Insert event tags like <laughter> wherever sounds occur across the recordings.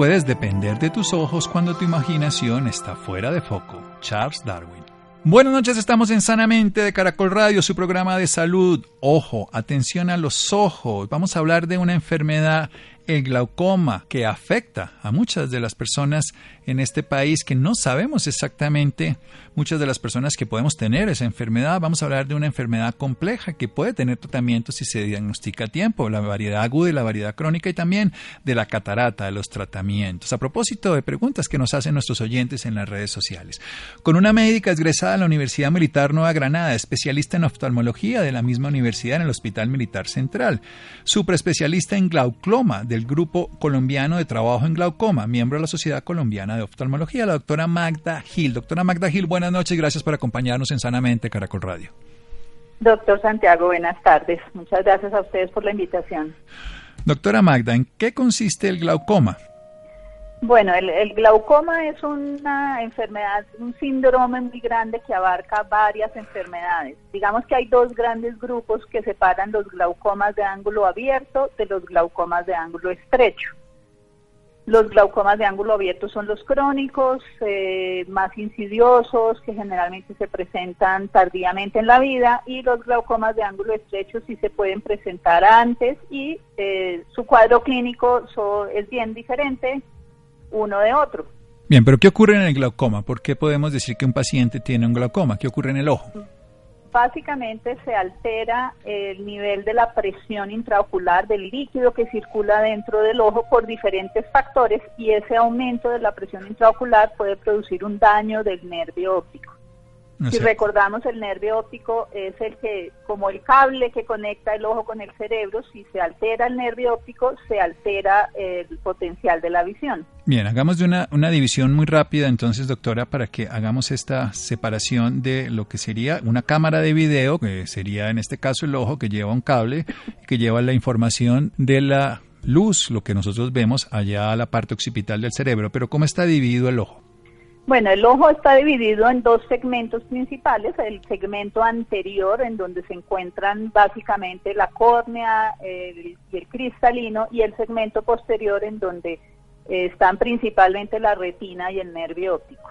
Puedes depender de tus ojos cuando tu imaginación está fuera de foco. Charles Darwin. Buenas noches, estamos en Sanamente de Caracol Radio, su programa de salud. Ojo, atención a los ojos. Vamos a hablar de una enfermedad el glaucoma que afecta a muchas de las personas en este país que no sabemos exactamente, muchas de las personas que podemos tener esa enfermedad. Vamos a hablar de una enfermedad compleja que puede tener tratamiento si se diagnostica a tiempo, la variedad aguda y la variedad crónica y también de la catarata, de los tratamientos. A propósito de preguntas que nos hacen nuestros oyentes en las redes sociales. Con una médica egresada de la Universidad Militar Nueva Granada, especialista en oftalmología de la misma universidad en el Hospital Militar Central, superespecialista en glaucoma del Grupo Colombiano de Trabajo en Glaucoma, miembro de la Sociedad Colombiana de Oftalmología, la doctora Magda Gil. Doctora Magda Gil, buenas noches, gracias por acompañarnos en Sanamente Caracol Radio. Doctor Santiago, buenas tardes. Muchas gracias a ustedes por la invitación. Doctora Magda, ¿en qué consiste el glaucoma? Bueno, el, el, glaucoma es una enfermedad, un síndrome muy grande que abarca varias enfermedades. Digamos que hay dos grandes grupos que separan los glaucomas de ángulo abierto de los glaucomas de ángulo estrecho. Los glaucomas de ángulo abierto son los crónicos, eh, más insidiosos, que generalmente se presentan tardíamente en la vida, y los glaucomas de ángulo estrecho sí se pueden presentar antes y eh, su cuadro clínico so, es bien diferente uno de otro. Bien, pero ¿qué ocurre en el glaucoma? ¿Por qué podemos decir que un paciente tiene un glaucoma? ¿Qué ocurre en el ojo? Básicamente se altera el nivel de la presión intraocular del líquido que circula dentro del ojo por diferentes factores y ese aumento de la presión intraocular puede producir un daño del nervio óptico. No si recordamos, el nervio óptico es el que, como el cable que conecta el ojo con el cerebro, si se altera el nervio óptico, se altera el potencial de la visión. Bien, hagamos de una, una división muy rápida entonces, doctora, para que hagamos esta separación de lo que sería una cámara de video, que sería en este caso el ojo que lleva un cable, <laughs> que lleva la información de la luz, lo que nosotros vemos allá a la parte occipital del cerebro. Pero ¿cómo está dividido el ojo? Bueno, el ojo está dividido en dos segmentos principales, el segmento anterior en donde se encuentran básicamente la córnea el, y el cristalino y el segmento posterior en donde eh, están principalmente la retina y el nervio óptico.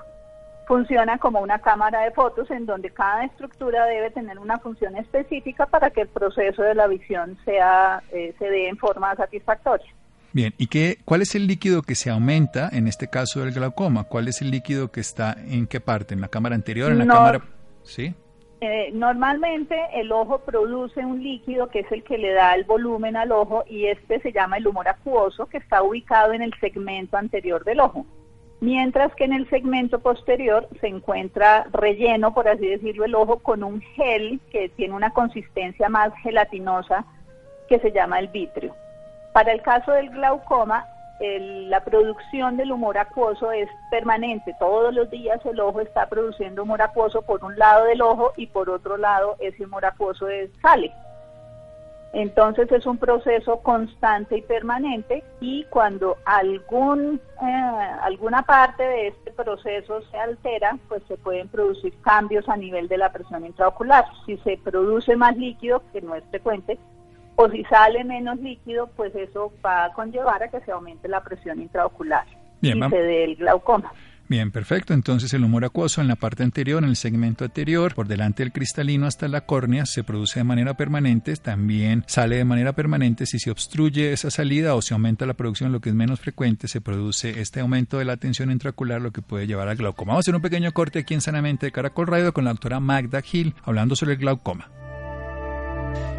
Funciona como una cámara de fotos en donde cada estructura debe tener una función específica para que el proceso de la visión sea, eh, se dé en forma satisfactoria. Bien, ¿y qué, cuál es el líquido que se aumenta en este caso del glaucoma? ¿Cuál es el líquido que está en qué parte? ¿En la cámara anterior? ¿En la no, cámara...? ¿Sí? Eh, normalmente el ojo produce un líquido que es el que le da el volumen al ojo y este se llama el humor acuoso que está ubicado en el segmento anterior del ojo. Mientras que en el segmento posterior se encuentra relleno, por así decirlo, el ojo con un gel que tiene una consistencia más gelatinosa que se llama el vítreo. Para el caso del glaucoma, la producción del humor acuoso es permanente. Todos los días el ojo está produciendo humor acuoso por un lado del ojo y por otro lado ese humor acuoso sale. Entonces es un proceso constante y permanente y cuando eh, alguna parte de este proceso se altera, pues se pueden producir cambios a nivel de la presión intraocular. Si se produce más líquido, que no es frecuente, o si sale menos líquido, pues eso va a conllevar a que se aumente la presión intraocular Bien, y vamos. se dé el glaucoma. Bien, perfecto. Entonces el humor acuoso en la parte anterior, en el segmento anterior, por delante del cristalino hasta la córnea, se produce de manera permanente, también sale de manera permanente. Si se obstruye esa salida o se aumenta la producción, lo que es menos frecuente, se produce este aumento de la tensión intraocular, lo que puede llevar al glaucoma. Vamos a hacer un pequeño corte aquí en Sanamente de Caracol Radio con la doctora Magda Gil, hablando sobre el glaucoma.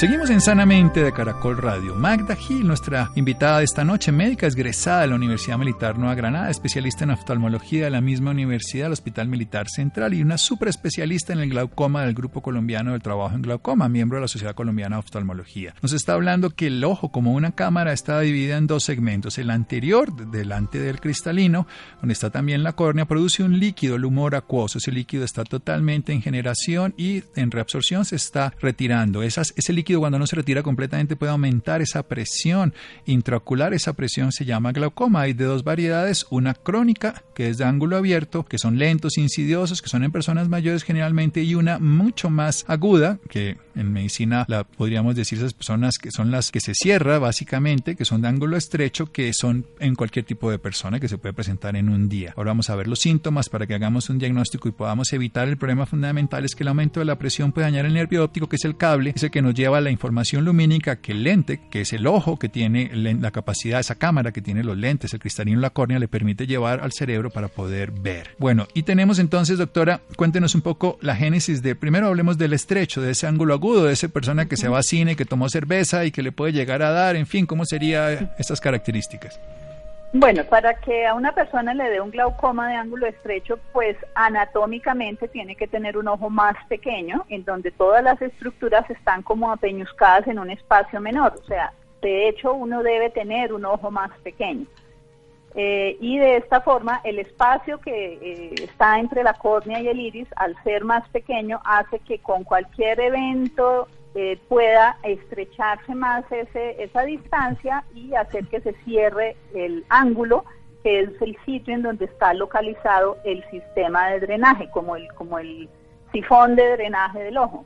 Seguimos en Sanamente de Caracol Radio. Magda Gil, nuestra invitada de esta noche, médica egresada de la Universidad Militar Nueva Granada, especialista en oftalmología de la misma universidad, el Hospital Militar Central, y una super especialista en el glaucoma del Grupo Colombiano del Trabajo en Glaucoma, miembro de la Sociedad Colombiana de Oftalmología. Nos está hablando que el ojo, como una cámara, está dividida en dos segmentos. El anterior, delante del cristalino, donde está también la córnea, produce un líquido, el humor acuoso. Ese líquido está totalmente en generación y en reabsorción se está retirando. Esas, ese líquido cuando no se retira completamente puede aumentar esa presión intraocular. Esa presión se llama glaucoma. Hay de dos variedades, una crónica, que es de ángulo abierto, que son lentos, insidiosos, que son en personas mayores generalmente, y una mucho más aguda, que en medicina la podríamos decir esas personas que son las que se cierra básicamente, que son de ángulo estrecho, que son en cualquier tipo de persona que se puede presentar en un día. Ahora vamos a ver los síntomas para que hagamos un diagnóstico y podamos evitar el problema fundamental es que el aumento de la presión puede dañar el nervio óptico, que es el cable, es el que nos lleva a la información lumínica que el lente, que es el ojo que tiene la capacidad, esa cámara que tiene los lentes, el cristalino la córnea, le permite llevar al cerebro para poder ver. Bueno, y tenemos entonces, doctora, cuéntenos un poco la génesis de, primero hablemos del estrecho, de ese ángulo agudo, de esa persona que se va a cine, que tomó cerveza y que le puede llegar a dar, en fin, ¿cómo serían estas características? Bueno, para que a una persona le dé un glaucoma de ángulo estrecho, pues anatómicamente tiene que tener un ojo más pequeño, en donde todas las estructuras están como apeñuscadas en un espacio menor. O sea, de hecho, uno debe tener un ojo más pequeño. Eh, y de esta forma, el espacio que eh, está entre la córnea y el iris, al ser más pequeño, hace que con cualquier evento eh, pueda estrecharse más ese, esa distancia y hacer que se cierre el ángulo, que es el sitio en donde está localizado el sistema de drenaje, como el, como el sifón de drenaje del ojo.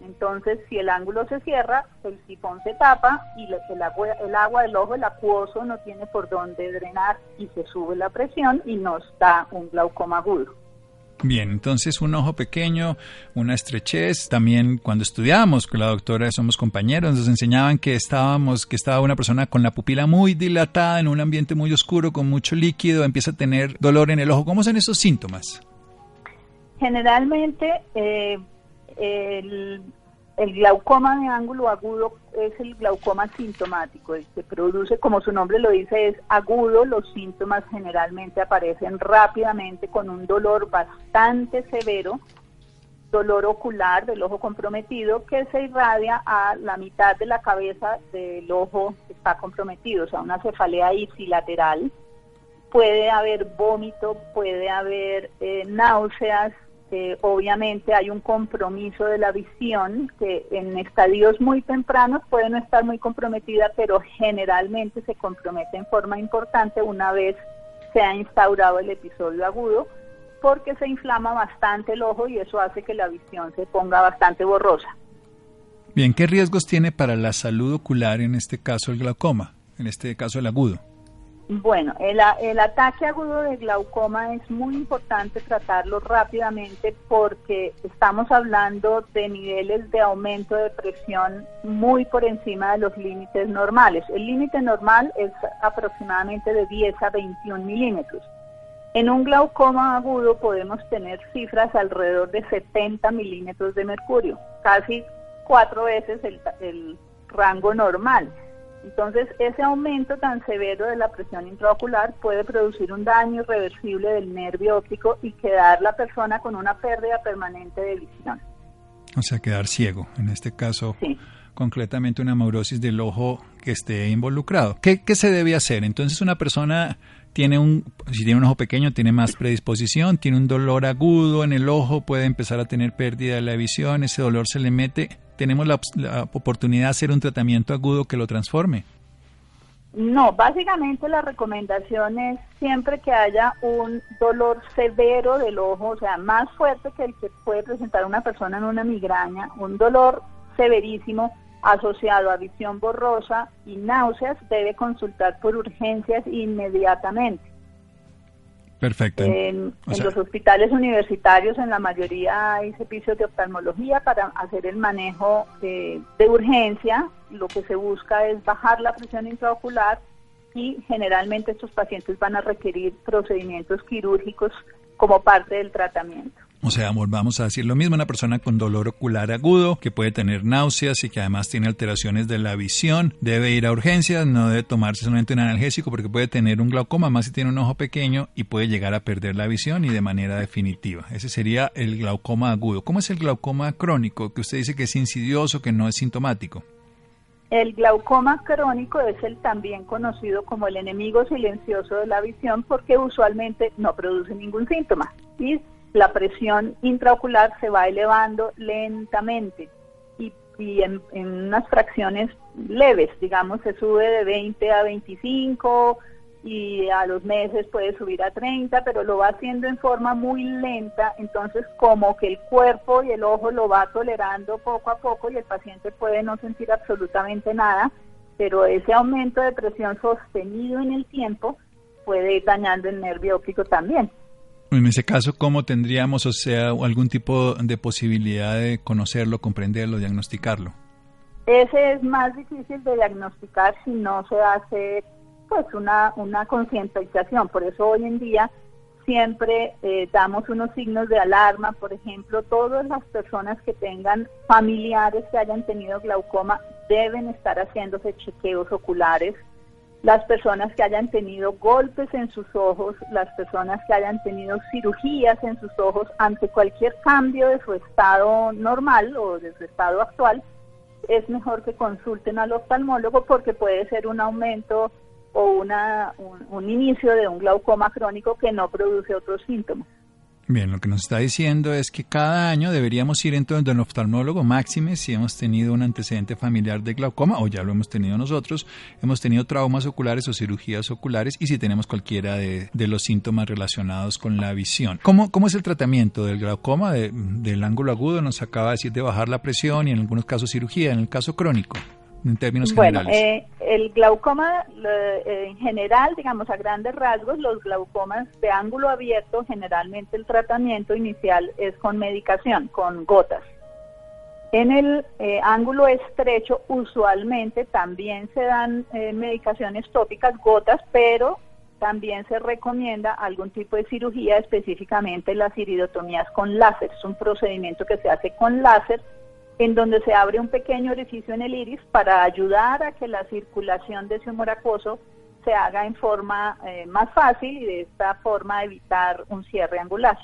Entonces, si el ángulo se cierra, el sifón se tapa y el agua, el agua del ojo, el acuoso, no tiene por dónde drenar y se sube la presión y nos da un glaucoma agudo. Bien, entonces un ojo pequeño, una estrechez. También cuando estudiábamos con la doctora, somos compañeros, nos enseñaban que estábamos, que estaba una persona con la pupila muy dilatada en un ambiente muy oscuro, con mucho líquido, empieza a tener dolor en el ojo. ¿Cómo son esos síntomas? Generalmente eh, el el glaucoma de ángulo agudo es el glaucoma sintomático, que produce, como su nombre lo dice, es agudo. Los síntomas generalmente aparecen rápidamente con un dolor bastante severo, dolor ocular del ojo comprometido que se irradia a la mitad de la cabeza del ojo que está comprometido, o sea, una cefalea ipsilateral. Puede haber vómito, puede haber eh, náuseas, obviamente hay un compromiso de la visión que en estadios muy tempranos puede no estar muy comprometida, pero generalmente se compromete en forma importante una vez se ha instaurado el episodio agudo, porque se inflama bastante el ojo y eso hace que la visión se ponga bastante borrosa. Bien, ¿qué riesgos tiene para la salud ocular en este caso el glaucoma, en este caso el agudo? Bueno, el, el, ataque agudo de glaucoma es muy importante tratarlo rápidamente porque estamos hablando de niveles de aumento de presión muy por encima de los límites normales. El límite normal es aproximadamente de 10 a 21 milímetros. En un glaucoma agudo podemos tener cifras alrededor de 70 milímetros de mercurio, casi cuatro veces el, el rango normal. Entonces, ese aumento tan severo de la presión intraocular puede producir un daño irreversible del nervio óptico y quedar la persona con una pérdida permanente de visión. O sea, quedar ciego, en este caso, concretamente una maurosis del ojo que esté involucrado. ¿Qué, ¿Qué se debe hacer? Entonces, una persona tiene un, si tiene un ojo pequeño, tiene más predisposición, tiene un dolor agudo en el ojo, puede empezar a tener pérdida de la visión, ese dolor se le mete tenemos la, oportunidad de hacer un tratamiento agudo que lo transforme? No, básicamente la recomendación es siempre que haya un dolor severo del ojo, o sea, más fuerte que el que puede presentar una persona en una migraña, un dolor severísimo asociado a visión borrosa y náuseas, debe consultar por urgencias inmediatamente. Perfecto. En, los hospitales universitarios, en la mayoría hay servicios de oftalmología para hacer el manejo de, urgencia. Lo que se busca es bajar la presión intraocular y generalmente estos pacientes van a requerir procedimientos quirúrgicos como parte del tratamiento. O sea, volvamos a decir lo mismo, una persona con dolor ocular agudo, que puede tener náuseas y que además tiene alteraciones de la visión, debe ir a urgencias, no debe tomarse solamente un analgésico porque puede tener un glaucoma, más si tiene un ojo pequeño y puede llegar a perder la visión y de manera definitiva. Ese sería el glaucoma agudo. ¿Cómo es el glaucoma crónico? Que usted dice que es insidioso, que no es sintomático. El glaucoma crónico es el también conocido como el enemigo silencioso de la visión porque usualmente no produce ningún síntoma. ¿sí? La presión intraocular se va elevando lentamente y, en, unas fracciones leves, digamos, se sube de 20 a 25 y a los meses puede subir a 30, pero lo va haciendo en forma muy lenta, entonces como que el cuerpo y el ojo lo va tolerando poco a poco y el paciente puede no sentir absolutamente nada, pero ese aumento de presión sostenido en el tiempo puede ir dañando el nervio óptico también. En ese caso, ¿cómo tendríamos, o sea, algún tipo de posibilidad de conocerlo, comprenderlo, diagnosticarlo? Ese es más difícil de diagnosticar si no se hace pues una, una concientización. Por eso hoy en día siempre eh, damos unos signos de alarma. Por ejemplo, todas las personas que tengan familiares que hayan tenido glaucoma deben estar haciéndose chequeos oculares las personas que hayan tenido golpes en sus ojos, las personas que hayan tenido cirugías en sus ojos ante cualquier cambio de su estado normal o de su estado actual, es mejor que consulten al oftalmólogo porque puede ser un aumento o una, un, un inicio de un glaucoma crónico que no produce otros síntomas. Bien, lo que nos está diciendo es que cada año deberíamos ir entonces al oftalmólogo máxime si hemos tenido un antecedente familiar de glaucoma o ya lo hemos tenido nosotros, hemos tenido traumas oculares o cirugías oculares y si tenemos cualquiera de, los síntomas relacionados con la visión. ¿Cómo, cómo es el tratamiento del glaucoma, del ángulo agudo? Nos acaba de decir de bajar la presión y en algunos casos cirugía, en el caso crónico en términos bueno, generales? Eh, el glaucoma eh, en general, digamos a grandes rasgos, los glaucomas de ángulo abierto, generalmente el tratamiento inicial es con medicación, con gotas. En el eh, ángulo estrecho, usualmente también se dan medicaciones tópicas, gotas, pero también se recomienda algún tipo de cirugía, específicamente las iridotomías con láser. Es un procedimiento que se hace con láser en donde se abre un pequeño orificio en el iris para ayudar a que la circulación de ese humor acuoso se haga en forma eh, más fácil y de esta forma evitar un cierre angular.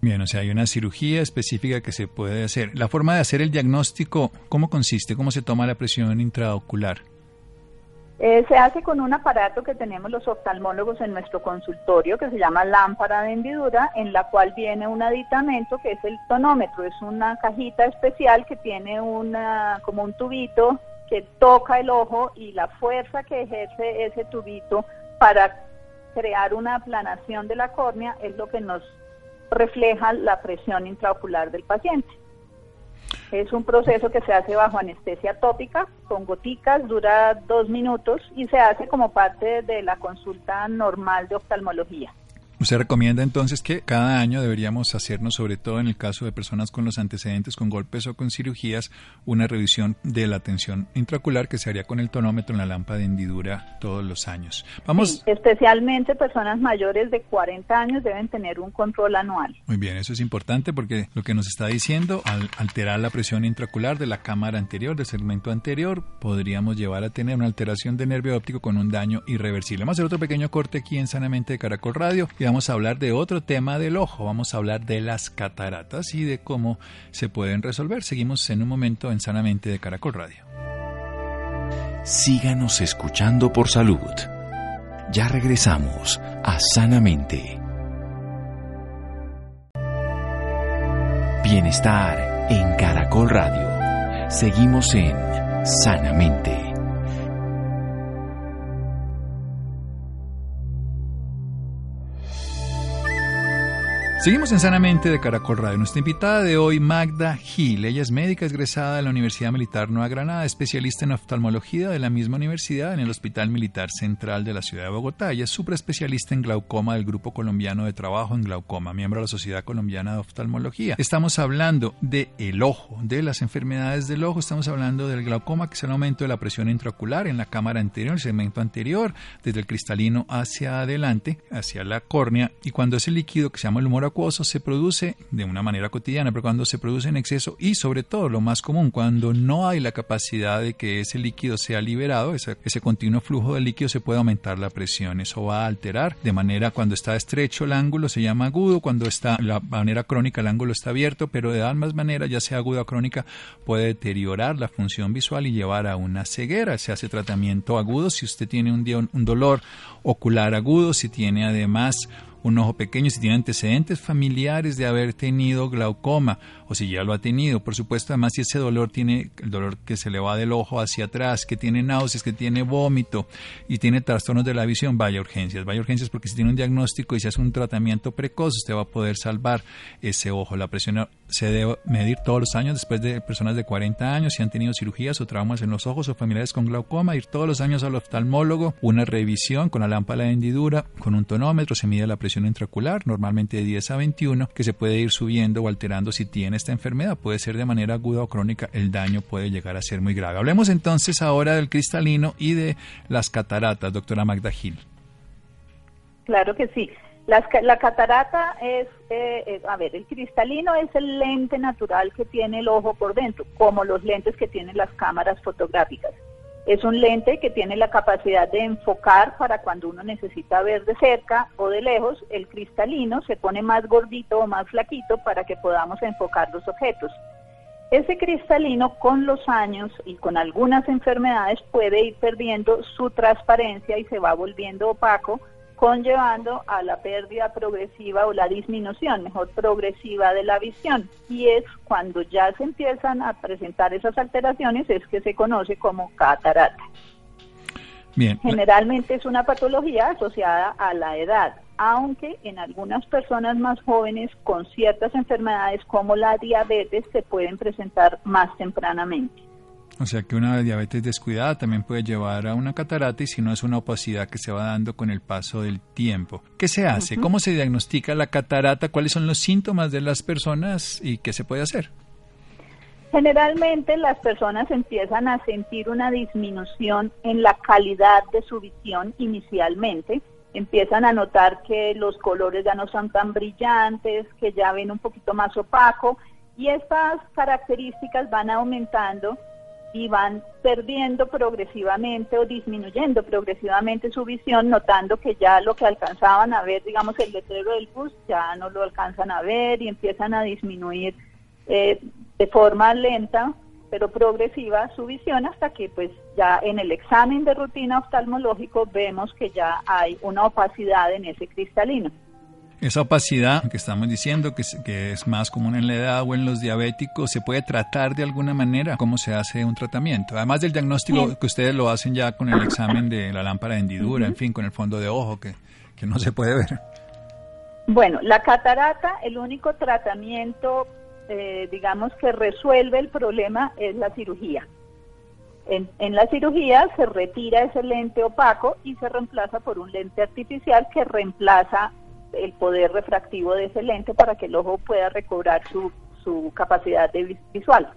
Bien, o sea, hay una cirugía específica que se puede hacer. La forma de hacer el diagnóstico, ¿cómo consiste? ¿Cómo se toma la presión intraocular? Eh, se hace con un aparato que tenemos los oftalmólogos en nuestro consultorio que se llama lámpara de hendidura, en la cual viene un aditamento que es el tonómetro. Es una cajita especial que tiene una, como un tubito que toca el ojo y la fuerza que ejerce ese tubito para crear una aplanación de la córnea es lo que nos refleja la presión intraocular del paciente. Es un proceso que se hace bajo anestesia tópica, con goticas, dura dos minutos y se hace como parte de la consulta normal de oftalmología. Usted recomienda entonces que cada año deberíamos hacernos, sobre todo en el caso de personas con los antecedentes con golpes o con cirugías, una revisión de la tensión intraocular que se haría con el tonómetro en la lámpara de hendidura todos los años. Vamos. especialmente personas mayores de 40 años deben tener un control anual. Muy bien, eso es importante porque lo que nos está diciendo, al alterar la presión intraocular de la cámara anterior, del segmento anterior, podríamos llevar a tener una alteración de nervio óptico con un daño irreversible. Vamos a hacer otro pequeño corte aquí en Sanamente de Caracol Radio y vamos a hablar de otro tema del ojo, vamos a hablar de las cataratas y de cómo se pueden resolver. Seguimos en un momento en Sanamente de Caracol Radio. Síganos escuchando por salud. Ya regresamos a Sanamente. Bienestar en Caracol Radio. Seguimos en Sanamente. Seguimos en Sanamente de Caracol Radio. Nuestra invitada de hoy, Magda Gil. Ella es médica egresada de la Universidad Militar Nueva Granada, especialista en oftalmología de la misma universidad en el Hospital Militar Central de la Ciudad de Bogotá. Ella es superespecialista en glaucoma del Grupo Colombiano de Trabajo en Glaucoma, miembro de la Sociedad Colombiana de Oftalmología. Estamos hablando de el ojo, de las enfermedades del ojo. Estamos hablando del glaucoma, que es el aumento de la presión intraocular en la cámara anterior, el segmento anterior, desde el cristalino hacia adelante, hacia la córnea. Y cuando ese líquido que se llama el humor se produce de una manera cotidiana, pero cuando se produce en exceso y sobre todo lo más común, cuando no hay la capacidad de que ese líquido sea liberado, ese, continuo flujo de líquido se puede aumentar la presión. Eso va a alterar de manera cuando está estrecho el ángulo se llama agudo, cuando está la manera crónica el ángulo está abierto, pero de ambas maneras, ya sea aguda o crónica, puede deteriorar la función visual y llevar a una ceguera. Se hace tratamiento agudo si usted tiene un dolor ocular agudo, si tiene además un ojo pequeño, si tiene antecedentes familiares de haber tenido glaucoma o si ya lo ha tenido. Por supuesto, además, si ese dolor tiene el dolor que se le va del ojo hacia atrás, que tiene náuseas, que tiene vómito y tiene trastornos de la visión, vaya urgencias. Vaya urgencias porque si tiene un diagnóstico y se hace un tratamiento precoz, usted va a poder salvar ese ojo. La presión se debe medir todos los años después de personas de 40 años si han tenido cirugías o traumas en los ojos o familiares con glaucoma, ir todos los años al oftalmólogo, una revisión con la lámpara de hendidura, con un tonómetro, se mide la presión intraocular, normalmente de 10 a 21, que se puede ir subiendo o alterando si tiene esta enfermedad. Puede ser de manera aguda o crónica, el daño puede llegar a ser muy grave. Hablemos entonces ahora del cristalino y de las cataratas, doctora Magda Gil. Claro que sí. la catarata es, eh, es, a ver, el cristalino es el lente natural que tiene el ojo por dentro, como los lentes que tienen las cámaras fotográficas. Es un lente que tiene la capacidad de enfocar para cuando uno necesita ver de cerca o de lejos. El cristalino se pone más gordito o más flaquito para que podamos enfocar los objetos. Ese cristalino con los años y con algunas enfermedades puede ir perdiendo su transparencia y se va volviendo opaco conllevando a la pérdida progresiva o la disminución, mejor progresiva de la visión. Y es cuando ya se empiezan a presentar esas alteraciones es que se conoce como catarata. Bien. Generalmente es una patología asociada a la edad, aunque en algunas personas más jóvenes con ciertas enfermedades como la diabetes se pueden presentar más tempranamente. O sea que una diabetes descuidada también puede llevar a una catarata y si no es una opacidad que se va dando con el paso del tiempo. ¿Qué se hace? ¿Cómo se diagnostica la catarata? ¿Cuáles son los síntomas de las personas y qué se puede hacer? Generalmente las personas empiezan a sentir una disminución en la calidad de su visión inicialmente. Empiezan a notar que los colores ya no son tan brillantes, que ya ven un poquito más opaco y estas características van aumentando y van perdiendo progresivamente o disminuyendo progresivamente su visión, notando que ya lo que alcanzaban a ver, digamos, el letrero del bus, ya no lo alcanzan a ver y empiezan a disminuir eh, de forma lenta, pero progresiva su visión hasta que pues ya en el examen de rutina oftalmológico vemos que ya hay una opacidad en ese cristalino. Esa opacidad que estamos diciendo que es, que es más común en la edad o en los diabéticos, ¿se puede tratar de alguna manera? ¿Cómo se hace un tratamiento? Además del diagnóstico que ustedes lo hacen ya con el examen de la lámpara de hendidura, en fin, con el fondo de ojo que, que no se puede ver. Bueno, la catarata, el único tratamiento, eh, digamos, que resuelve el problema es la cirugía. En, en, la cirugía se retira ese lente opaco y se reemplaza por un lente artificial que reemplaza el poder refractivo de ese lente para que el ojo pueda recobrar su, su capacidad de visual.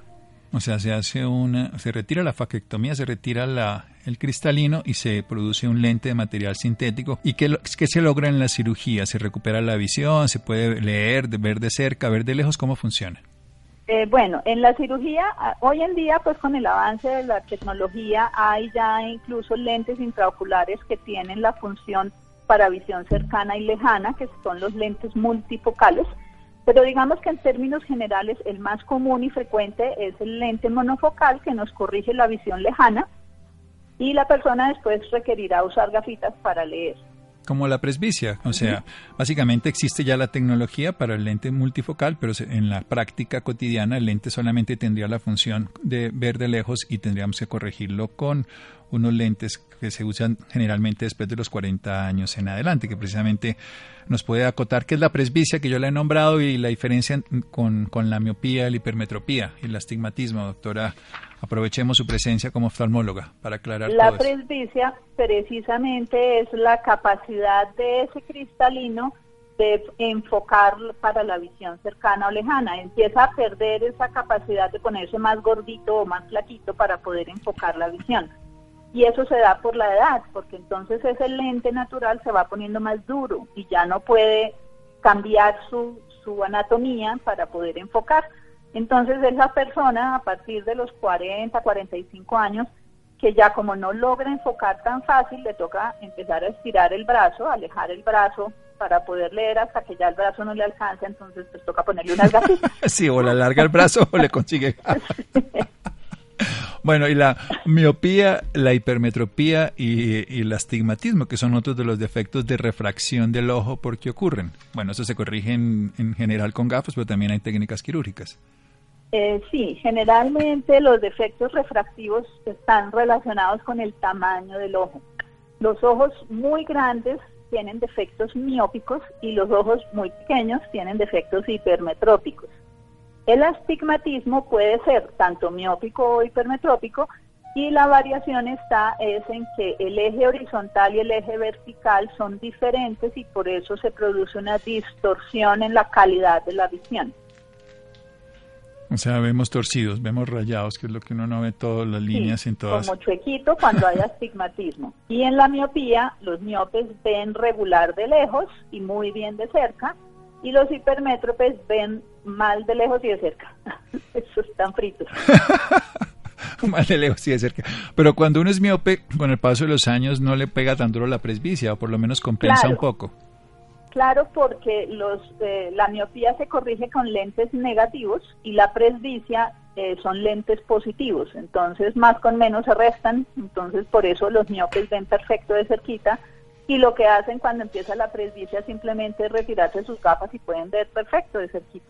O sea, se hace una, se retira la faquectomía, se retira la, el cristalino y se produce un lente de material sintético. ¿Y qué, qué se logra en la cirugía? ¿Se recupera la visión? ¿Se puede leer, ver de cerca, ver de lejos? ¿Cómo funciona? Eh, bueno, en la cirugía, hoy en día, pues con el avance de la tecnología, hay ya incluso lentes intraoculares que tienen la función para visión cercana y lejana, que son los lentes multifocales. Pero digamos que en términos generales el más común y frecuente es el lente monofocal que nos corrige la visión lejana y la persona después requerirá usar gafitas para leer. Como la presbicia, o sea, básicamente existe ya la tecnología para el lente multifocal, pero en la práctica cotidiana el lente solamente tendría la función de ver de lejos y tendríamos que corregirlo con unos lentes que se usan generalmente después de los 40 años en adelante, que precisamente nos puede acotar qué es la presbicia que yo le he nombrado y la diferencia con, con la miopía, la hipermetropía y el astigmatismo. Doctora, aprovechemos su presencia como oftalmóloga para aclarar La presbicia precisamente es la capacidad de ese cristalino de enfocar para la visión cercana o lejana. Empieza a perder esa capacidad de ponerse más gordito o más flaquito para poder enfocar la visión. Y eso se da por la edad, porque entonces ese lente natural se va poniendo más duro y ya no puede cambiar su, su anatomía para poder enfocar. Entonces es la persona a partir de los 40, 45 años que ya como no logra enfocar tan fácil, le toca empezar a estirar el brazo, alejar el brazo para poder leer hasta que ya el brazo no le alcanza, entonces pues toca ponerle unas gafitas. <laughs> sí, o le alarga el brazo o le consigue. <laughs> <laughs> Bueno, y la miopía, la hipermetropía y, el astigmatismo, que son otros de los defectos de refracción del ojo, ¿por qué ocurren? Bueno, eso se corrige en, general con gafas, pero también hay técnicas quirúrgicas. Eh, sí, generalmente los defectos refractivos están relacionados con el tamaño del ojo. Los ojos muy grandes tienen defectos miópicos y los ojos muy pequeños tienen defectos hipermetrópicos. El astigmatismo puede ser tanto miópico o hipermetrópico y la variación está es en que el eje horizontal y el eje vertical son diferentes y por eso se produce una distorsión en la calidad de la visión. O sea, vemos torcidos, vemos rayados, que es lo que uno no ve todas las líneas en todas. Como chuequito cuando hay <laughs> astigmatismo. Y en la miopía, los miopes ven regular de lejos y muy bien de cerca, y los hipermétropes ven mal de lejos y de cerca. <laughs> Esos están fritos. <laughs> mal de lejos y de cerca. Pero cuando uno es miope, con el paso de los años no le pega tan duro la presbicia, o por lo menos compensa un poco. Claro, porque los, eh, la miopía se corrige con lentes negativos y la presbicia eh, son lentes positivos. Entonces, más con menos se restan. Entonces, por eso los miopes ven perfecto de cerquita y lo que hacen cuando empieza la presbicia simplemente es retirarse sus gafas y pueden ver perfecto de cerquita.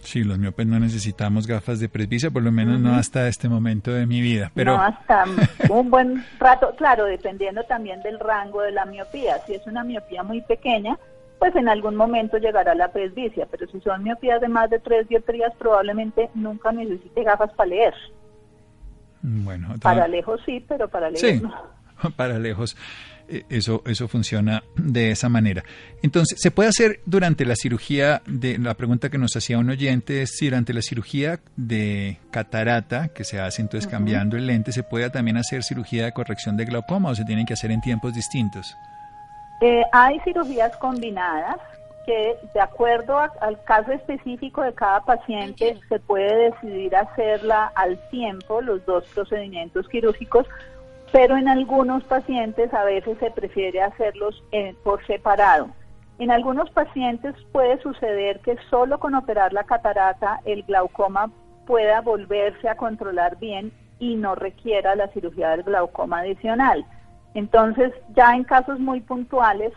Sí, los miopes no necesitamos gafas de presbicia, por lo menos no hasta este momento de mi vida. Pero... No hasta <laughs> un buen rato, claro, dependiendo también del rango de la miopía. Si es una miopía muy pequeña, pues en algún momento llegará la presbicia, pero si son miopías de más de tres dioptrías, probablemente nunca necesite gafas para leer. Bueno, para lejos sí, pero para lejos no. <laughs> Para lejos. Eh, eso, eso funciona de esa manera. Entonces, ¿se puede hacer durante la cirugía de la pregunta que nos hacía un oyente es si durante la cirugía de catarata que se hace entonces cambiando el lente, se puede también hacer cirugía de corrección de glaucoma o se tienen que hacer en tiempos distintos? Eh, hay cirugías combinadas que de acuerdo al caso específico de cada paciente se puede decidir hacerla al tiempo, los dos procedimientos quirúrgicos, pero en algunos pacientes a veces se prefiere hacerlos eh, por separado. En algunos pacientes puede suceder que solo con operar la catarata el glaucoma pueda volverse a controlar bien y no requiera la cirugía del glaucoma adicional. Entonces, ya en casos muy puntuales,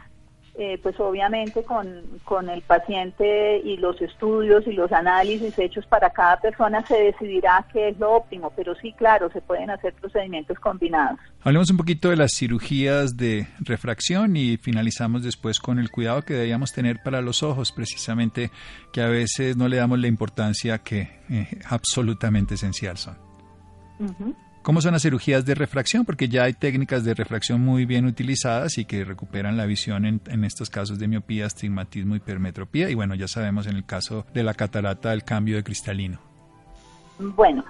eh, pues obviamente con, con, el paciente y los estudios y los análisis hechos para cada persona se decidirá qué es lo óptimo, pero sí, claro, se pueden hacer procedimientos combinados. Hablemos un poquito de las cirugías de refracción y finalizamos después con el cuidado que debíamos tener para los ojos, precisamente que a veces no le damos la importancia que eh, absolutamente esencial son. ¿Cómo son las cirugías de refracción? Porque ya hay técnicas de refracción muy bien utilizadas y que recuperan la visión en, estos casos de miopía, astigmatismo, hipermetropía y bueno, ya sabemos en el caso de la catarata el cambio de cristalino. Bueno,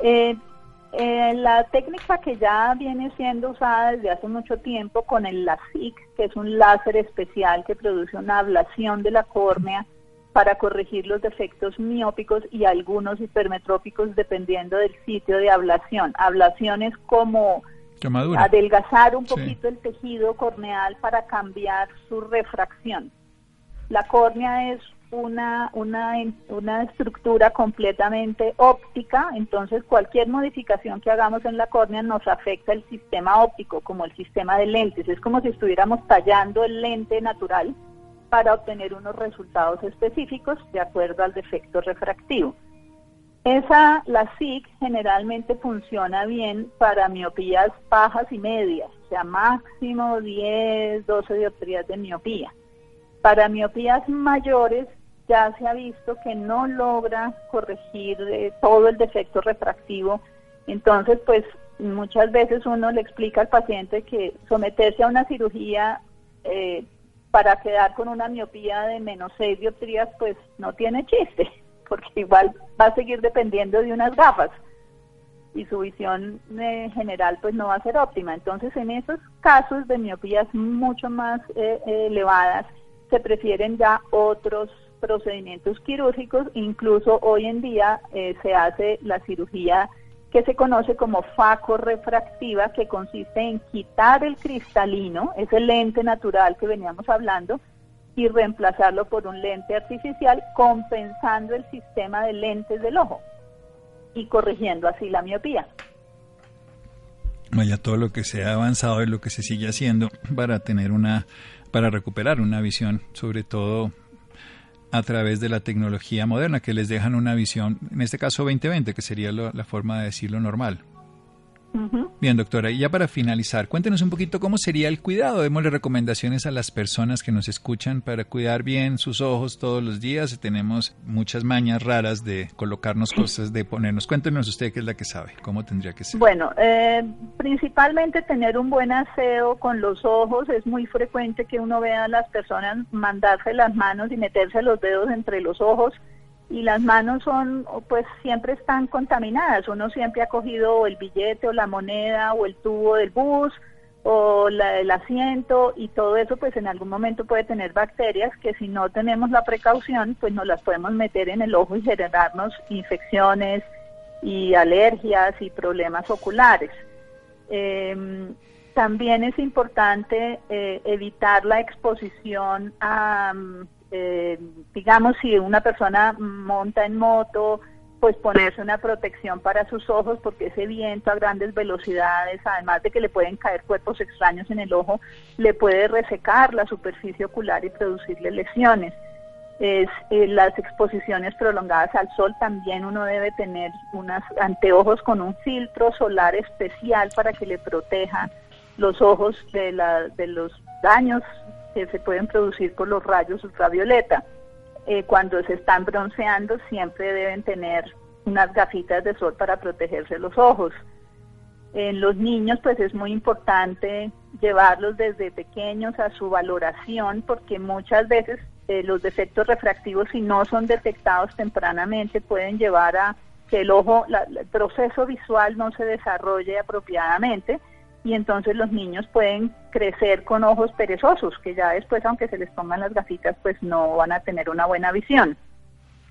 eh, eh, la técnica que ya viene siendo usada desde hace mucho tiempo con el LASIK, que es un láser especial que produce una ablación de la córnea, para corregir los defectos miópicos y algunos hipermetrópicos dependiendo del sitio de ablación. Ablación es como adelgazar un poquito el tejido corneal para cambiar su refracción. La córnea es una, una, una estructura completamente óptica, entonces cualquier modificación que hagamos en la córnea nos afecta el sistema óptico, como el sistema de lentes. Es como si estuviéramos tallando el lente natural para obtener unos resultados específicos de acuerdo al defecto refractivo. Esa, la SIC generalmente funciona bien para miopías bajas y medias, o sea, máximo 10, 12 dioptrías de miopía. Para miopías mayores ya se ha visto que no logra corregir eh, todo el defecto refractivo, entonces pues muchas veces uno le explica al paciente que someterse a una cirugía eh, para quedar con una miopía de menos 6 dioptrías, pues no tiene chiste, <laughs> porque igual va a seguir dependiendo de unas gafas y su visión eh, general pues no va a ser óptima. Entonces en esos casos de miopías mucho más eh, elevadas se prefieren ya otros procedimientos quirúrgicos, incluso hoy en día eh, se hace la cirugía que se conoce como facorefractiva, que consiste en quitar el cristalino, ese lente natural que veníamos hablando, y reemplazarlo por un lente artificial, compensando el sistema de lentes del ojo y corrigiendo así la miopía. Vaya todo lo que se ha avanzado y lo que se sigue haciendo para tener una, para recuperar una visión, sobre todo a través de la tecnología moderna, que les dejan una visión, en este caso 2020, que sería la forma de decirlo normal. Bien, doctora, y ya para finalizar, cuéntenos un poquito cómo sería el cuidado. Démosle recomendaciones a las personas que nos escuchan para cuidar bien sus ojos todos los días. Tenemos muchas mañas raras de colocarnos cosas, de ponernos. Cuéntenos usted qué es la que sabe, cómo tendría que ser. Bueno, eh, principalmente tener un buen aseo con los ojos. Es muy frecuente que uno vea a las personas mandarse las manos y meterse los dedos entre los ojos y las manos son, pues siempre están contaminadas. Uno siempre ha cogido el billete o la moneda o el tubo del bus o el asiento y todo eso pues en algún momento puede tener bacterias que si no tenemos la precaución pues nos las podemos meter en el ojo y generarnos infecciones y alergias y problemas oculares. Em, también es importante eh, evitar la exposición a eh, digamos, si una persona monta en moto, pues ponerse una protección para sus ojos porque ese viento a grandes velocidades, además de que le pueden caer cuerpos extraños en el ojo, le puede resecar la superficie ocular y producirle lesiones. Es, eh, las exposiciones prolongadas al sol también uno debe tener unos anteojos con un filtro solar especial para que le proteja los ojos de, la, de los daños que se pueden producir por los rayos ultravioleta. Eh, cuando se están bronceando siempre deben tener unas gafitas de sol para protegerse los ojos. En los niños pues es muy importante llevarlos desde pequeños a su valoración porque muchas veces eh, los defectos refractivos si no son detectados tempranamente pueden llevar a que el ojo, el proceso visual no se desarrolle apropiadamente y entonces los niños pueden crecer con ojos perezosos, que ya después, aunque se les pongan las gafitas, pues no van a tener una buena visión.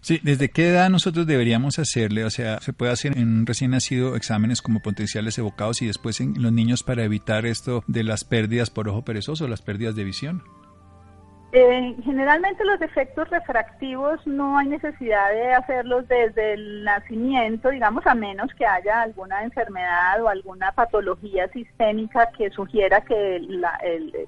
Sí, ¿desde qué edad nosotros deberíamos hacerle? O sea, ¿se puede hacer en un recién nacido exámenes como potenciales evocados y después en los niños para evitar esto de las pérdidas por ojo perezoso, las pérdidas de visión? Eh, generalmente los defectos refractivos no hay necesidad de hacerlos desde el nacimiento, digamos, a menos que haya alguna enfermedad o alguna patología sistémica que sugiera que el,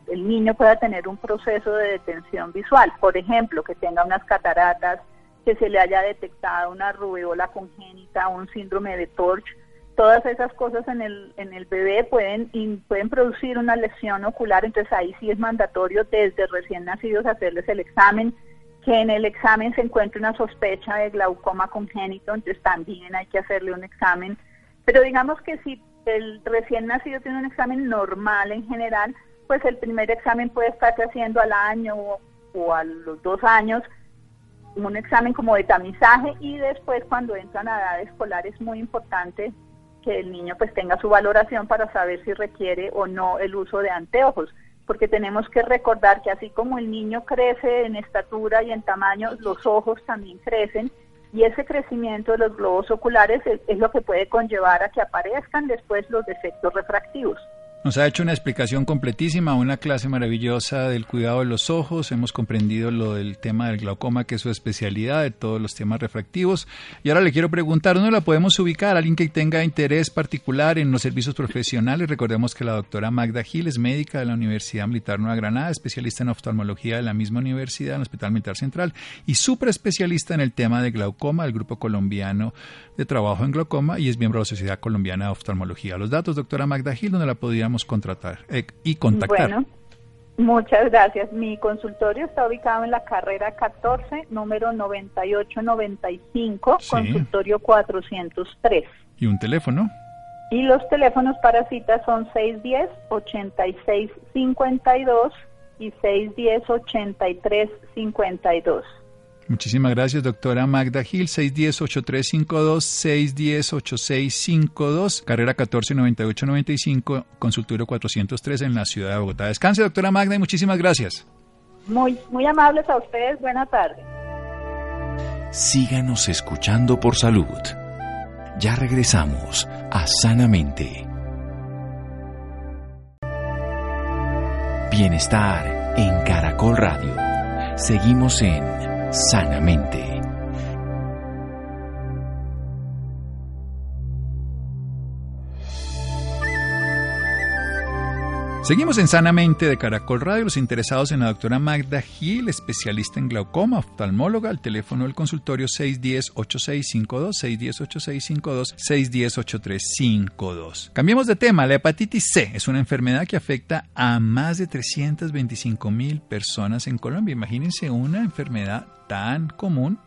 el, niño pueda tener un proceso de detención visual. Por ejemplo, que tenga unas cataratas, que se le haya detectado una rubeola congénita, un síndrome de Torch todas esas cosas en el, en el bebé pueden, pueden producir una lesión ocular, entonces ahí sí es mandatorio desde recién nacidos hacerles el examen, que en el examen se encuentre una sospecha de glaucoma congénito, entonces también hay que hacerle un examen, pero digamos que si el recién nacido tiene un examen normal en general, pues el primer examen puede estarse haciendo al año o, o a los dos años, un examen como de tamizaje y después cuando entran a edad escolar es muy importante que el niño pues tenga su valoración para saber si requiere o no el uso de anteojos, porque tenemos que recordar que así como el niño crece en estatura y en tamaño, los ojos también crecen y ese crecimiento de los globos oculares es, lo que puede conllevar a que aparezcan después los defectos refractivos. Nos ha hecho una explicación completísima, una clase maravillosa del cuidado de los ojos. Hemos comprendido lo del tema del glaucoma, que es su especialidad, de todos los temas refractivos. Y ahora le quiero preguntar, ¿dónde la podemos ubicar? Alguien que tenga interés particular en los servicios profesionales. Recordemos que la doctora Magda Gil es médica de la Universidad Militar Nueva Granada, especialista en oftalmología de la misma universidad, en el Hospital Militar Central, y súper especialista en el tema de glaucoma, del Grupo Colombiano de Trabajo en Glaucoma, y es miembro de la Sociedad Colombiana de Oftalmología. Los datos, doctora Magda Gil, ¿dónde la podríamos contratar eh, y contactar. Bueno, muchas gracias. Mi consultorio está ubicado en la carrera 14, número 9895, consultorio 403. ¿Y un teléfono? Y los teléfonos para citas son 610-8652 y 610-8352. Muchísimas gracias, doctora Magda Gil, 610-8352, 610-8652, carrera 149895, consultorio 403 en la ciudad de Bogotá. Descanse, doctora Magda, y muchísimas gracias. Muy, muy amables a ustedes. Buenas tardes. Síganos escuchando por salud. Ya regresamos a Sanamente. Bienestar en Caracol Radio. Seguimos en Sanamente. Seguimos en Sanamente de Caracol Radio. Los interesados en la doctora Magda Gil, especialista en glaucoma, oftalmóloga, al teléfono del consultorio 610-8652, 610-8652, 610-8352. Cambiemos de tema. La hepatitis C es una enfermedad que afecta a más de 325 mil personas en Colombia. Imagínense una enfermedad tan común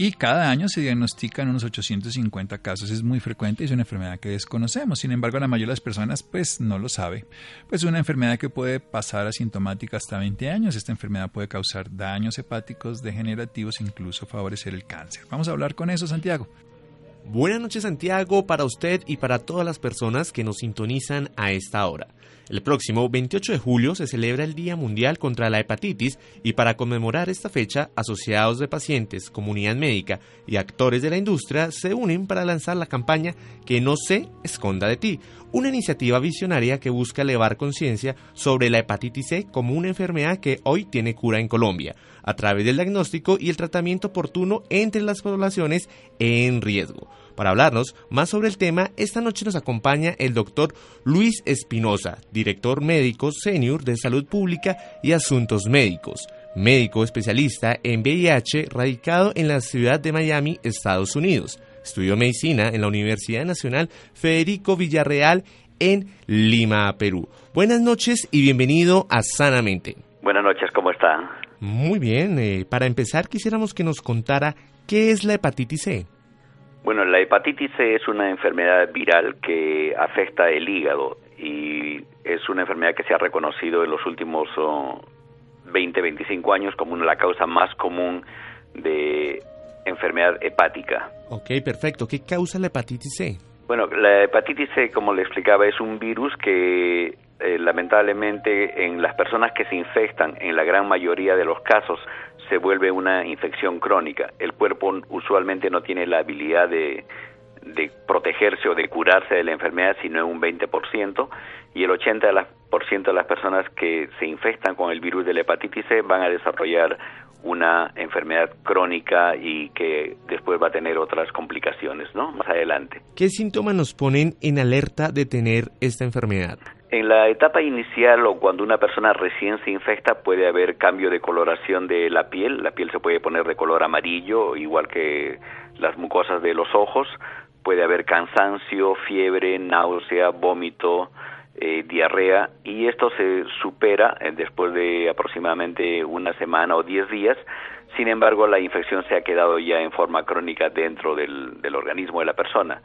y cada año se diagnostican unos 850 casos. Es muy frecuente y es una enfermedad que desconocemos. Sin embargo, la mayoría de las personas pues no lo sabe. Pues es una enfermedad que puede pasar asintomática hasta 20 años. Esta enfermedad puede causar daños hepáticos degenerativos incluso favorecer el cáncer. Vamos a hablar con eso, Santiago. Buenas noches Santiago para usted y para todas las personas que nos sintonizan a esta hora. El próximo 28 de julio se celebra el Día Mundial contra la Hepatitis y para conmemorar esta fecha, asociados de pacientes, comunidad médica y actores de la industria se unen para lanzar la campaña Que no se esconda de ti, una iniciativa visionaria que busca elevar conciencia sobre la hepatitis C como una enfermedad que hoy tiene cura en Colombia, a través del diagnóstico y el tratamiento oportuno entre las poblaciones en riesgo. Para hablarnos más sobre el tema, esta noche nos acompaña el doctor Luis Espinosa, director médico senior de Salud Pública y Asuntos Médicos, médico especialista en VIH radicado en la ciudad de Miami, Estados Unidos. Estudió medicina en la Universidad Nacional Federico Villarreal en Lima, Perú. Buenas noches y bienvenido a Sanamente. Buenas noches, ¿cómo está? Muy bien, eh, para empezar quisiéramos que nos contara qué es la hepatitis C. Bueno, la hepatitis C es una enfermedad viral que afecta el hígado y es una enfermedad que se ha reconocido en los últimos 20, 25 años como la causa más común de enfermedad hepática. Ok, perfecto. ¿Qué causa la hepatitis C? Bueno, la hepatitis C, como le explicaba, es un virus que eh, lamentablemente en las personas que se infectan, en la gran mayoría de los casos, se vuelve una infección crónica. El cuerpo usualmente no tiene la habilidad de, de protegerse o de curarse de la enfermedad, sino un 20%, y el 80% de las personas que se infectan con el virus de la hepatitis C van a desarrollar una enfermedad crónica y que después va a tener otras complicaciones, ¿no? Más adelante. ¿Qué síntomas nos ponen en alerta de tener esta enfermedad? En la etapa inicial o cuando una persona recién se infecta puede haber cambio de coloración de la piel, la piel se puede poner de color amarillo, igual que las mucosas de los ojos, puede haber cansancio, fiebre, náusea, vómito, eh, diarrea y esto se supera eh, después de aproximadamente una semana o diez días. Sin embargo, la infección se ha quedado ya en forma crónica dentro del organismo de la persona.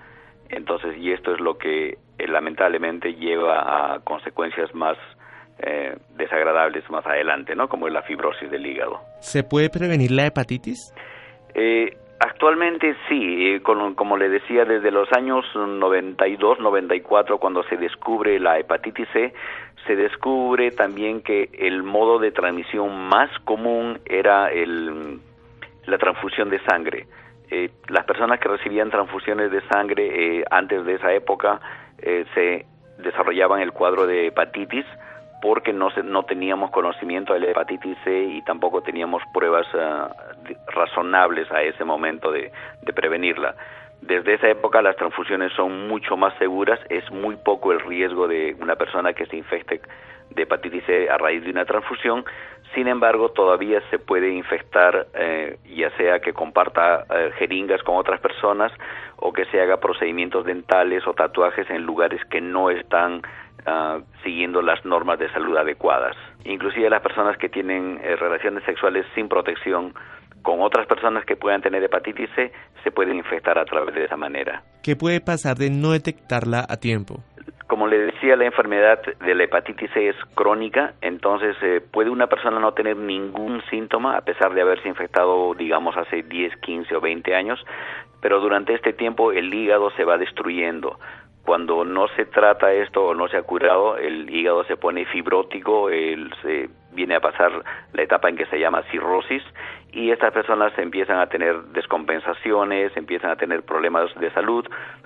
Entonces, y esto es lo que eh, lamentablemente lleva a consecuencias más eh, desagradables más adelante, ¿no? Como es la fibrosis del hígado. ¿Se puede prevenir la hepatitis? Eh, actualmente sí, como le decía, desde los años 92, 94, cuando se descubre la hepatitis C, se descubre también que el modo de transmisión más común era el, la transfusión de sangre eh, las personas que recibían transfusiones de sangre eh, antes de esa época eh, se desarrollaban el cuadro de hepatitis porque no, no teníamos conocimiento de la hepatitis C y tampoco teníamos pruebas razonables a ese momento de prevenirla. Desde esa época las transfusiones son mucho más seguras, es muy poco el riesgo de una persona que se infecte de hepatitis C a raíz de una transfusión, sin embargo, todavía se puede infectar, eh, ya sea que comparta eh, jeringas con otras personas o que se haga procedimientos dentales o tatuajes en lugares que no están ah, siguiendo las normas de salud adecuadas. Inclusive las personas que tienen eh, relaciones sexuales sin protección con otras personas que puedan tener hepatitis C se pueden infectar a través de esa manera. ¿Qué puede pasar de no detectarla a tiempo? Como le decía, la enfermedad de la hepatitis C es crónica, entonces eh, puede una persona no tener ningún síntoma a pesar de haberse infectado, digamos, hace 10, 15 o 20 años, pero durante este tiempo el hígado se va destruyendo. Cuando no se trata esto o no se ha curado, el hígado se pone fibrótico, el, se viene a pasar la etapa en que se llama cirrosis y estas personas empiezan a tener descompensaciones, empiezan a tener problemas de salud,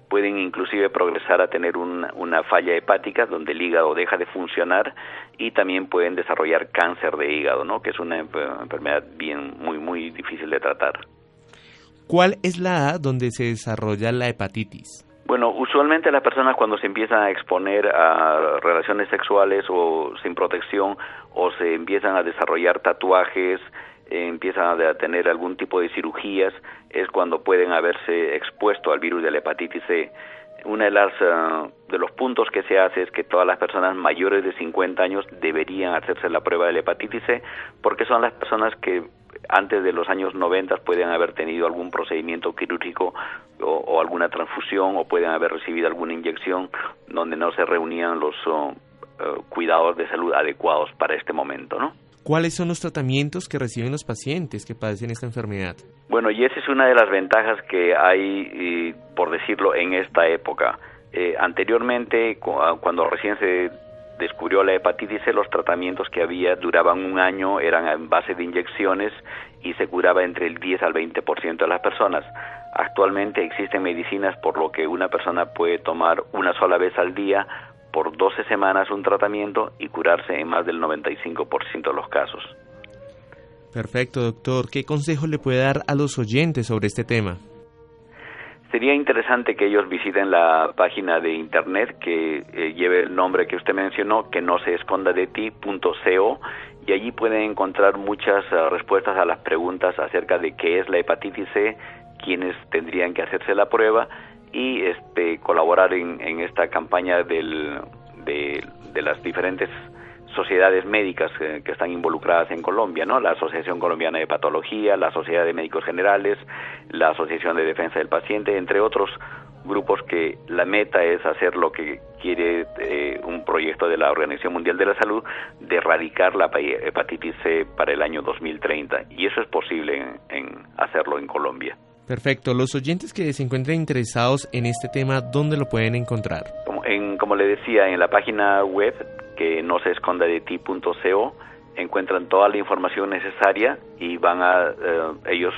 pueden inclusive progresar a tener una falla hepática donde el hígado deja de funcionar y también pueden desarrollar cáncer de hígado, ¿no? que es una enfermedad bien muy muy difícil de tratar. ¿Cuál es la edad donde se desarrolla la hepatitis? Bueno, usualmente las personas cuando se empiezan a exponer a relaciones sexuales o sin protección o se empiezan a desarrollar tatuajes, eh, empiezan a tener algún tipo de cirugías, es cuando pueden haberse expuesto al virus de la hepatitis C. Una de las ah, de los puntos que se hace es que todas las personas mayores de 50 años deberían hacerse la prueba de la hepatitis C porque son las personas que antes de los años 90 pueden haber tenido algún procedimiento quirúrgico o, alguna transfusión o pueden haber recibido alguna inyección donde no se reunían los oh, eh, cuidados de salud adecuados para este momento, ¿no? ¿Cuáles son los tratamientos que reciben los pacientes que padecen esta enfermedad? Bueno, y esa es una de las ventajas que hay, por decirlo, en esta época. Eh, anteriormente, cuando recién se descubrió la hepatitis C, los tratamientos que había duraban un año, eran en base de inyecciones y se curaba entre el 10 al 20% de las personas. Actualmente existen medicinas por lo que una persona puede tomar una sola vez al día por 12 semanas un tratamiento y curarse en más del 95% de los casos. Perfecto, doctor. ¿Qué consejo le puede dar a los oyentes sobre este tema? Sería interesante que ellos visiten la página de internet que eh, lleve el nombre que usted mencionó, que no se esconda de ti.co y allí pueden encontrar muchas uh, respuestas a las preguntas acerca de qué es la hepatitis C, quiénes tendrían que hacerse la prueba y este colaborar en, en esta campaña del, de, de las diferentes sociedades médicas que, están involucradas en Colombia, ¿no? La Asociación Colombiana de Patología, la Sociedad de Médicos Generales, la Asociación de Defensa del Paciente, entre otros grupos que la meta es hacer lo que quiere eh, un proyecto de la Organización Mundial de la Salud de erradicar la hepatitis C para el año 2030 y eso es posible en, hacerlo en Colombia. Perfecto. Los oyentes que se encuentren interesados en este tema, ¿dónde lo pueden encontrar? Como, en, como le decía, en la página web que no se esconda de ti.co encuentran toda la información necesaria y van a eh, ellos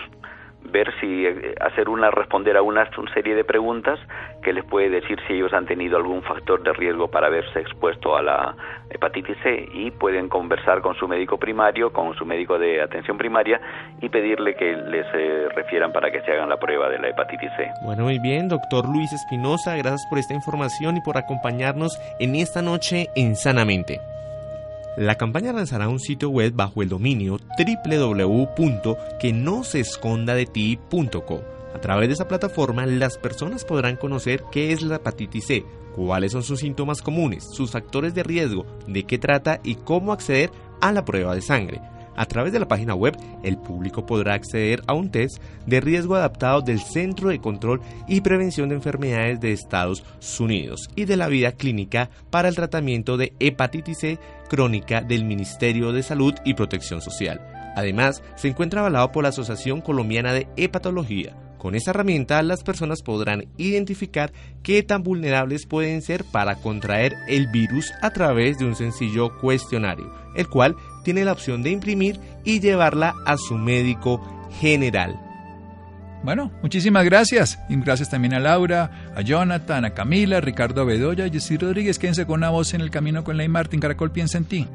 ver si eh, hacer una responder a una, serie de preguntas que les puede decir si ellos han tenido algún factor de riesgo para verse expuesto a la hepatitis C y pueden conversar con su médico primario, con su médico de atención primaria y pedirle que les eh, refieran para que se hagan la prueba de la hepatitis C. Bueno, muy bien, doctor Luis Espinosa, gracias por esta información y por acompañarnos en esta noche en Sanamente. La campaña lanzará un sitio web bajo el dominio www.quenosescondadeti.co. A través de esa plataforma, las personas podrán conocer qué es la hepatitis C, cuáles son sus síntomas comunes, sus factores de riesgo, de qué trata y cómo acceder a la prueba de sangre. A través de la página web, el público podrá acceder a un test de riesgo adaptado del Centro de Control y Prevención de Enfermedades de Estados Unidos y de la vida clínica para el tratamiento de hepatitis C crónica del Ministerio de Salud y Protección Social. Además, se encuentra avalado por la Asociación Colombiana de Hepatología. Con esta herramienta las personas podrán identificar qué tan vulnerables pueden ser para contraer el virus a través de un sencillo cuestionario, el cual tiene la opción de imprimir y llevarla a su médico general. Bueno, muchísimas gracias. Y gracias también a Laura, a Jonathan, a Camila, a Ricardo Bedoya, a Jessy Rodríguez. Quédense con una voz en el camino con Ley Martin. Caracol piensa en ti.